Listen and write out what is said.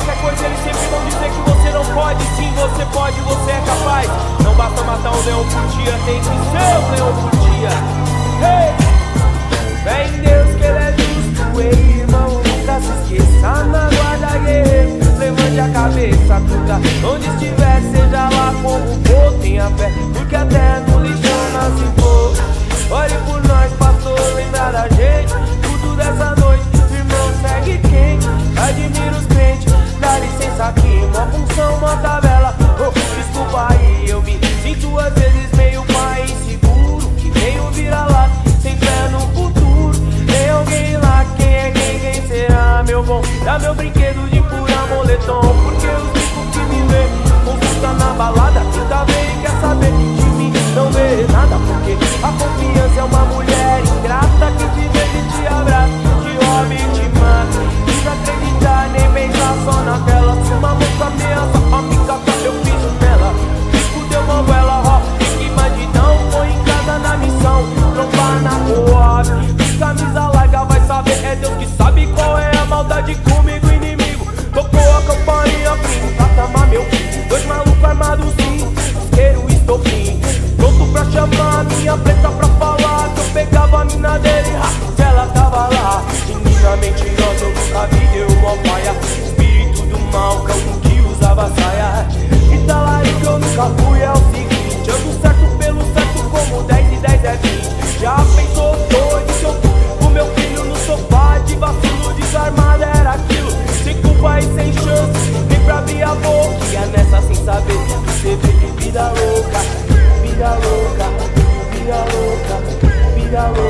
qualquer coisa eles sempre vão dizer que você não pode. Sim, você pode, você é capaz. Não basta matar um leão por dia Tem que ser um leão por dia. Hey! Vem Deus que ele é justo Ei, irmão, nunca se esqueça. Na guarda guerreiro Levante a cabeça, cuida. Onde estiver, seja lá como for Tenha fé, porque até Meu brinquedo de pra chamar minha preta pra falar que eu pegava a mina dele. Se ela tava lá, menina mentirosa, eu nunca vi, deu uma paia. Espírito do mal, cão que usava saia. E talarico eu nunca fui, é o seguinte. Ando certo pelo certo, como 10 e 10 é 20. Já pensou doido se eu fui o meu filho no sofá de vacilo desarmado era aquilo. Sem culpa e sem chance, nem pra abrir a boca. E é nessa sem saber que você vê vida louca, vida louca, vida louca,